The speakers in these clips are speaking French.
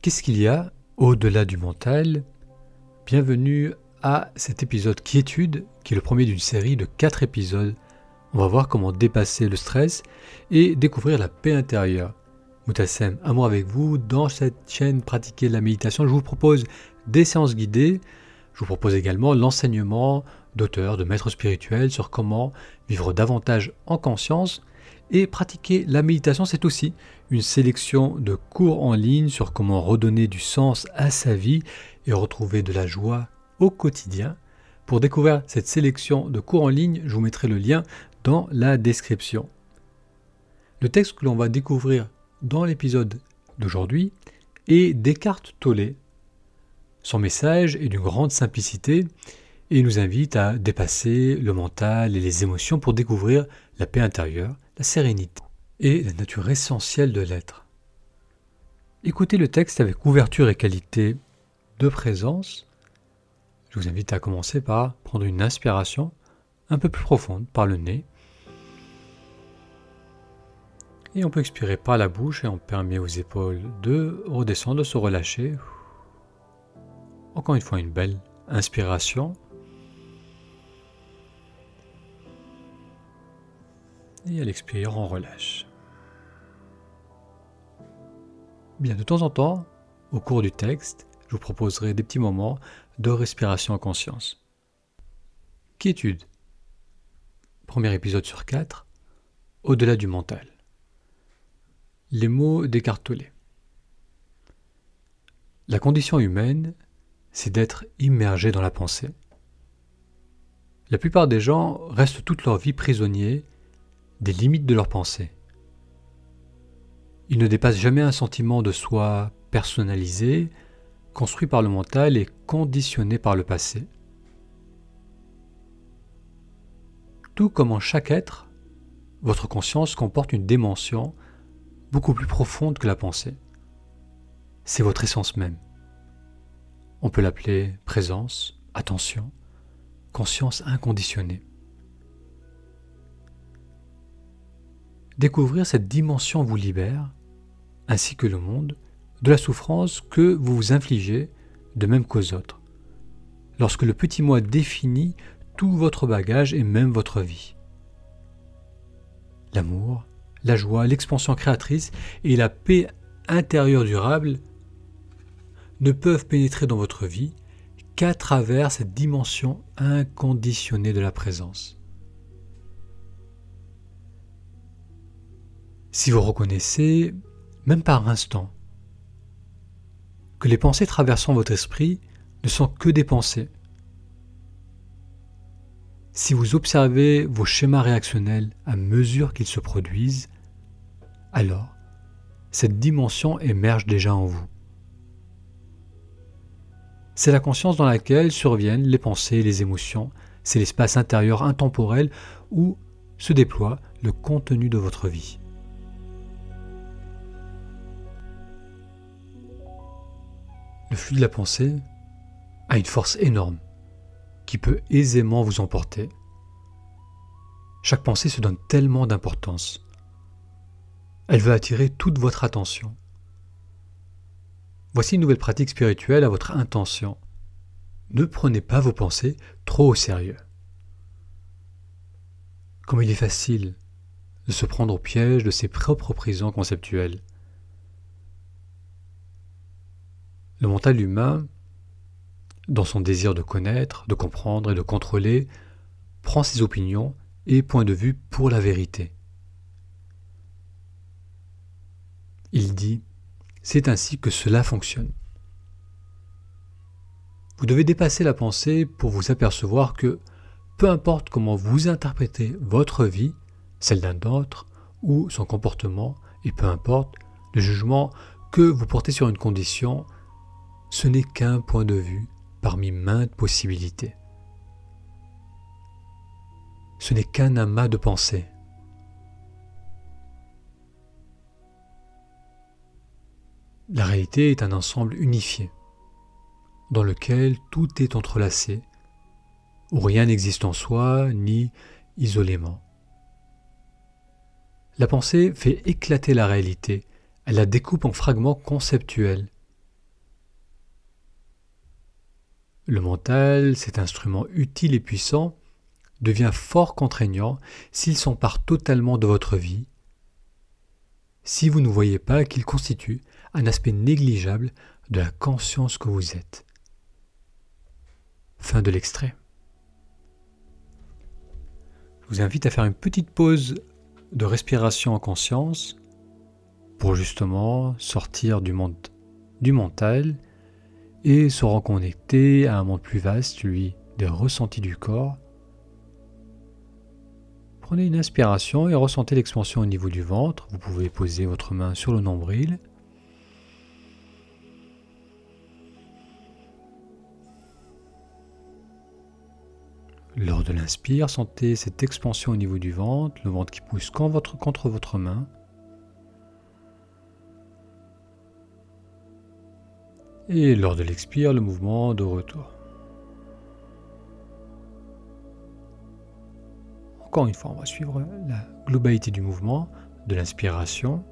Qu'est-ce qu'il y a au-delà du mental? Bienvenue à cet épisode Quiétude, qui est le premier d'une série de 4 épisodes. On va voir comment dépasser le stress et découvrir la paix intérieure. Moutassem, amour avec vous. Dans cette chaîne Pratiquer la méditation, je vous propose des séances guidées. Je vous propose également l'enseignement d'auteurs, de maîtres spirituels sur comment vivre davantage en conscience. Et pratiquer la méditation, c'est aussi une sélection de cours en ligne sur comment redonner du sens à sa vie et retrouver de la joie au quotidien. Pour découvrir cette sélection de cours en ligne, je vous mettrai le lien dans la description. Le texte que l'on va découvrir dans l'épisode d'aujourd'hui est Descartes Tollé. Son message est d'une grande simplicité et nous invite à dépasser le mental et les émotions pour découvrir la paix intérieure, la sérénité et la nature essentielle de l'être. Écoutez le texte avec ouverture et qualité de présence. Je vous invite à commencer par prendre une inspiration un peu plus profonde par le nez et on peut expirer par la bouche et on permet aux épaules de redescendre, de se relâcher. Encore une fois, une belle inspiration. Et à l'expire, on relâche. Bien, de temps en temps, au cours du texte, je vous proposerai des petits moments de respiration en conscience. Quiétude. Premier épisode sur quatre, au-delà du mental. Les mots d'écartelés. La condition humaine, c'est d'être immergé dans la pensée. La plupart des gens restent toute leur vie prisonniers des limites de leur pensée. Ils ne dépassent jamais un sentiment de soi personnalisé, construit par le mental et conditionné par le passé. Tout comme en chaque être, votre conscience comporte une dimension beaucoup plus profonde que la pensée. C'est votre essence même. On peut l'appeler présence, attention, conscience inconditionnée. Découvrir cette dimension vous libère, ainsi que le monde, de la souffrance que vous vous infligez de même qu'aux autres, lorsque le petit moi définit tout votre bagage et même votre vie. L'amour, la joie, l'expansion créatrice et la paix intérieure durable ne peuvent pénétrer dans votre vie qu'à travers cette dimension inconditionnée de la présence. Si vous reconnaissez, même par instant, que les pensées traversant votre esprit ne sont que des pensées, si vous observez vos schémas réactionnels à mesure qu'ils se produisent, alors cette dimension émerge déjà en vous. C'est la conscience dans laquelle surviennent les pensées et les émotions, c'est l'espace intérieur intemporel où se déploie le contenu de votre vie. Le flux de la pensée a une force énorme qui peut aisément vous emporter. Chaque pensée se donne tellement d'importance. Elle veut attirer toute votre attention. Voici une nouvelle pratique spirituelle à votre intention. Ne prenez pas vos pensées trop au sérieux. Comme il est facile de se prendre au piège de ses propres prisons conceptuelles. Le mental humain dans son désir de connaître, de comprendre et de contrôler, prend ses opinions et points de vue pour la vérité. Il dit, c'est ainsi que cela fonctionne. Vous devez dépasser la pensée pour vous apercevoir que, peu importe comment vous interprétez votre vie, celle d'un autre, ou son comportement, et peu importe le jugement que vous portez sur une condition, ce n'est qu'un point de vue parmi maintes possibilités. Ce n'est qu'un amas de pensées. La réalité est un ensemble unifié, dans lequel tout est entrelacé, où rien n'existe en soi ni isolément. La pensée fait éclater la réalité, elle la découpe en fragments conceptuels, Le mental, cet instrument utile et puissant, devient fort contraignant s'il s'empare totalement de votre vie, si vous ne voyez pas qu'il constitue un aspect négligeable de la conscience que vous êtes. Fin de l'extrait. Je vous invite à faire une petite pause de respiration en conscience pour justement sortir du monde du mental et se reconnecter à un monde plus vaste, celui des ressentis du corps. Prenez une inspiration et ressentez l'expansion au niveau du ventre. Vous pouvez poser votre main sur le nombril. Lors de l'inspire, sentez cette expansion au niveau du ventre, le ventre qui pousse contre votre main. Et lors de l'expire, le mouvement de retour. Encore une fois, on va suivre la globalité du mouvement, de l'inspiration.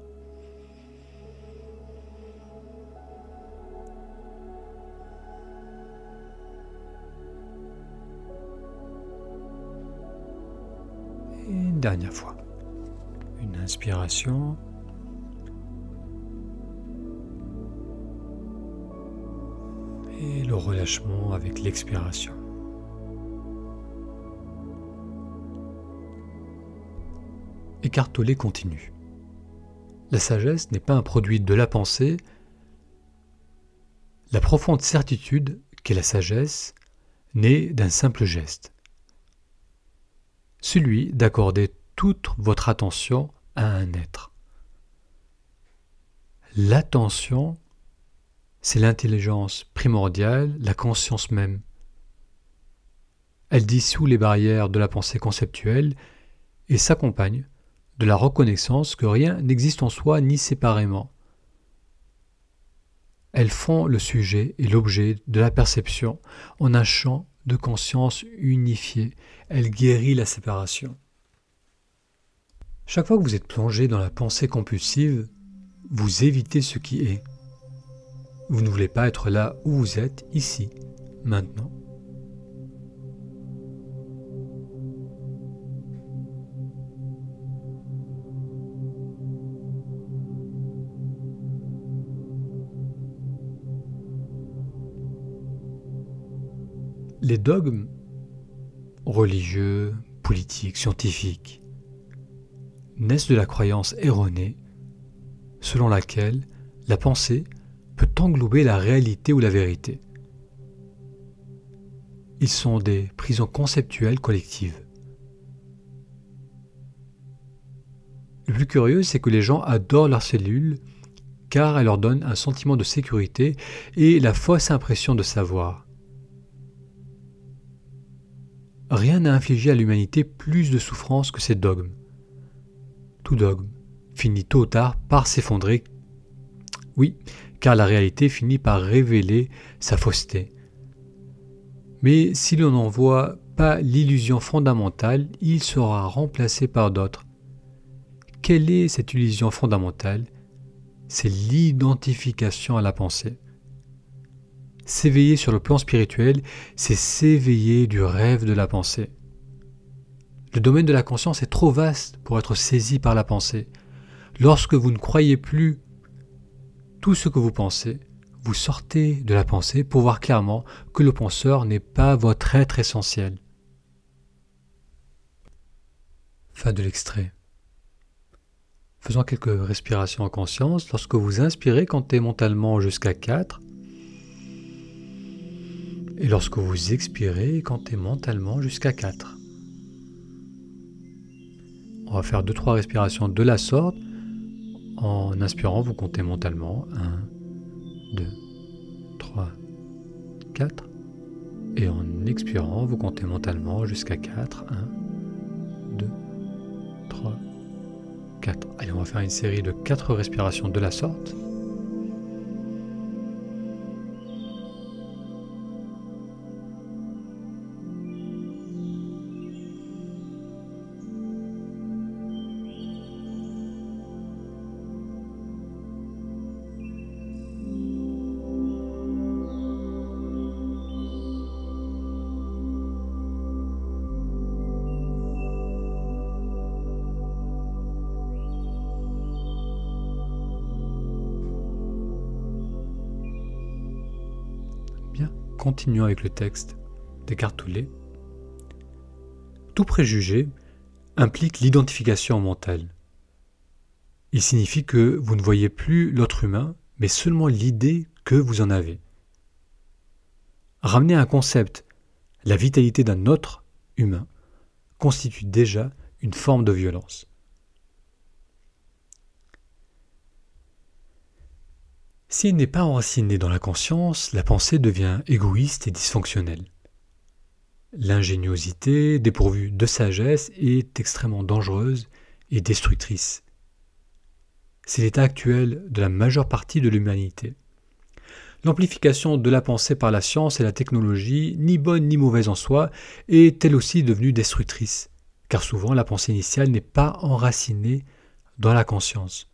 Et une dernière fois. Une inspiration. Et le relâchement avec l'expiration. Écartoler continue. La sagesse n'est pas un produit de la pensée. La profonde certitude qu'est la sagesse naît d'un simple geste. Celui d'accorder toute votre attention à un être. L'attention c'est l'intelligence primordiale, la conscience même. Elle dissout les barrières de la pensée conceptuelle et s'accompagne de la reconnaissance que rien n'existe en soi ni séparément. Elles font le sujet et l'objet de la perception en un champ de conscience unifié. Elle guérit la séparation. Chaque fois que vous êtes plongé dans la pensée compulsive, vous évitez ce qui est. Vous ne voulez pas être là où vous êtes, ici, maintenant. Les dogmes religieux, politiques, scientifiques naissent de la croyance erronée selon laquelle la pensée peut englober la réalité ou la vérité. Ils sont des prisons conceptuelles collectives. Le plus curieux, c'est que les gens adorent leurs cellules car elles leur donnent un sentiment de sécurité et la fausse impression de savoir. Rien n'a infligé à l'humanité plus de souffrance que ces dogmes. Tout dogme finit tôt ou tard par s'effondrer. Oui, car la réalité finit par révéler sa fausseté. Mais si l'on n'en voit pas l'illusion fondamentale, il sera remplacé par d'autres. Quelle est cette illusion fondamentale? C'est l'identification à la pensée. S'éveiller sur le plan spirituel, c'est s'éveiller du rêve de la pensée. Le domaine de la conscience est trop vaste pour être saisi par la pensée. Lorsque vous ne croyez plus tout ce que vous pensez, vous sortez de la pensée pour voir clairement que le penseur n'est pas votre être essentiel. Fin de l'extrait. Faisons quelques respirations en conscience. Lorsque vous inspirez, comptez mentalement jusqu'à 4. Et lorsque vous expirez, comptez mentalement jusqu'à 4. On va faire 2-3 respirations de la sorte. En inspirant, vous comptez mentalement 1, 2, 3, 4. Et en expirant, vous comptez mentalement jusqu'à 4. 1, 2, 3, 4. Allez, on va faire une série de 4 respirations de la sorte. Continuons avec le texte Descartes Tout préjugé implique l'identification mentale. Il signifie que vous ne voyez plus l'autre humain, mais seulement l'idée que vous en avez. Ramener un concept, la vitalité d'un autre humain, constitue déjà une forme de violence. Si elle n'est pas enracinée dans la conscience, la pensée devient égoïste et dysfonctionnelle. L'ingéniosité, dépourvue de sagesse, est extrêmement dangereuse et destructrice. C'est l'état actuel de la majeure partie de l'humanité. L'amplification de la pensée par la science et la technologie, ni bonne ni mauvaise en soi, est elle aussi devenue destructrice, car souvent la pensée initiale n'est pas enracinée dans la conscience.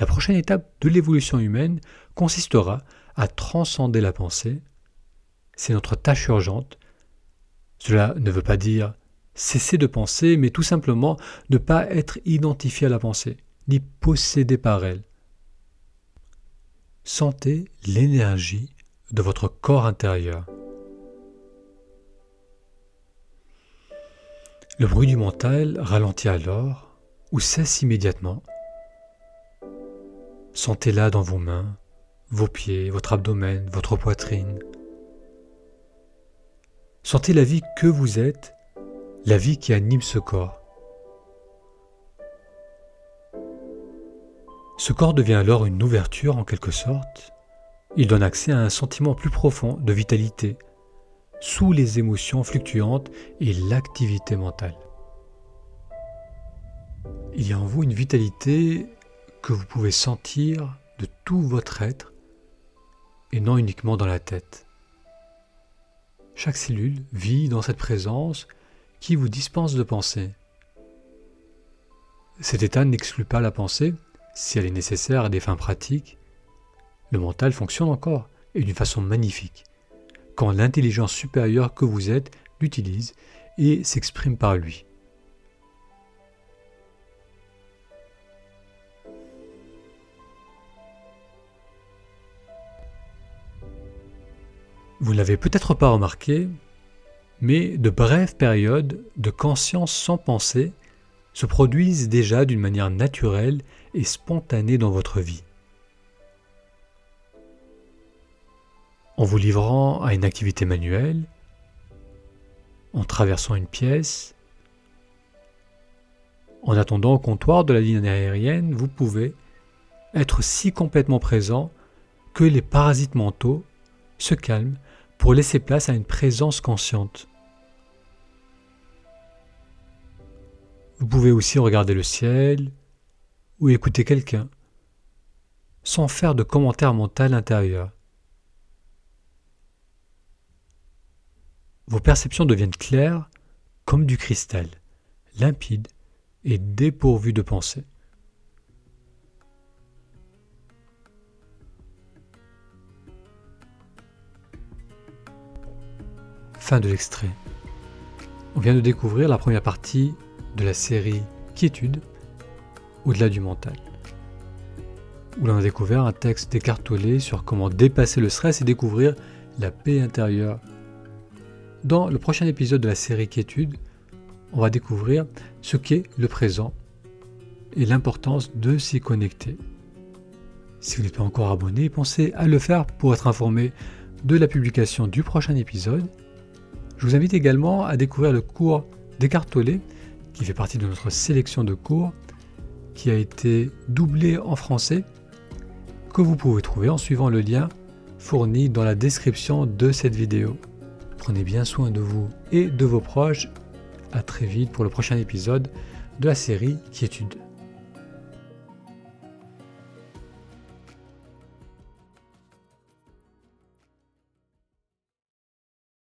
La prochaine étape de l'évolution humaine consistera à transcender la pensée. C'est notre tâche urgente. Cela ne veut pas dire cesser de penser, mais tout simplement ne pas être identifié à la pensée, ni possédé par elle. Sentez l'énergie de votre corps intérieur. Le bruit du mental ralentit alors ou cesse immédiatement Sentez-la dans vos mains, vos pieds, votre abdomen, votre poitrine. Sentez la vie que vous êtes, la vie qui anime ce corps. Ce corps devient alors une ouverture en quelque sorte. Il donne accès à un sentiment plus profond de vitalité, sous les émotions fluctuantes et l'activité mentale. Il y a en vous une vitalité que vous pouvez sentir de tout votre être et non uniquement dans la tête. Chaque cellule vit dans cette présence qui vous dispense de penser. Cet état n'exclut pas la pensée si elle est nécessaire à des fins pratiques. Le mental fonctionne encore et d'une façon magnifique quand l'intelligence supérieure que vous êtes l'utilise et s'exprime par lui. Vous ne l'avez peut-être pas remarqué, mais de brèves périodes de conscience sans pensée se produisent déjà d'une manière naturelle et spontanée dans votre vie. En vous livrant à une activité manuelle, en traversant une pièce, en attendant au comptoir de la ligne aérienne, vous pouvez être si complètement présent que les parasites mentaux se calment pour laisser place à une présence consciente. Vous pouvez aussi regarder le ciel ou écouter quelqu'un sans faire de commentaire mental intérieur. Vos perceptions deviennent claires comme du cristal, limpides et dépourvues de pensée. Fin de l'extrait. On vient de découvrir la première partie de la série Quiétude, au-delà du mental, où l'on a découvert un texte décartolé sur comment dépasser le stress et découvrir la paix intérieure. Dans le prochain épisode de la série Quiétude, on va découvrir ce qu'est le présent et l'importance de s'y connecter. Si vous n'êtes pas encore abonné, pensez à le faire pour être informé de la publication du prochain épisode je vous invite également à découvrir le cours Descartes-Tollet, qui fait partie de notre sélection de cours, qui a été doublé en français, que vous pouvez trouver en suivant le lien fourni dans la description de cette vidéo. Prenez bien soin de vous et de vos proches. À très vite pour le prochain épisode de la série Quiétude.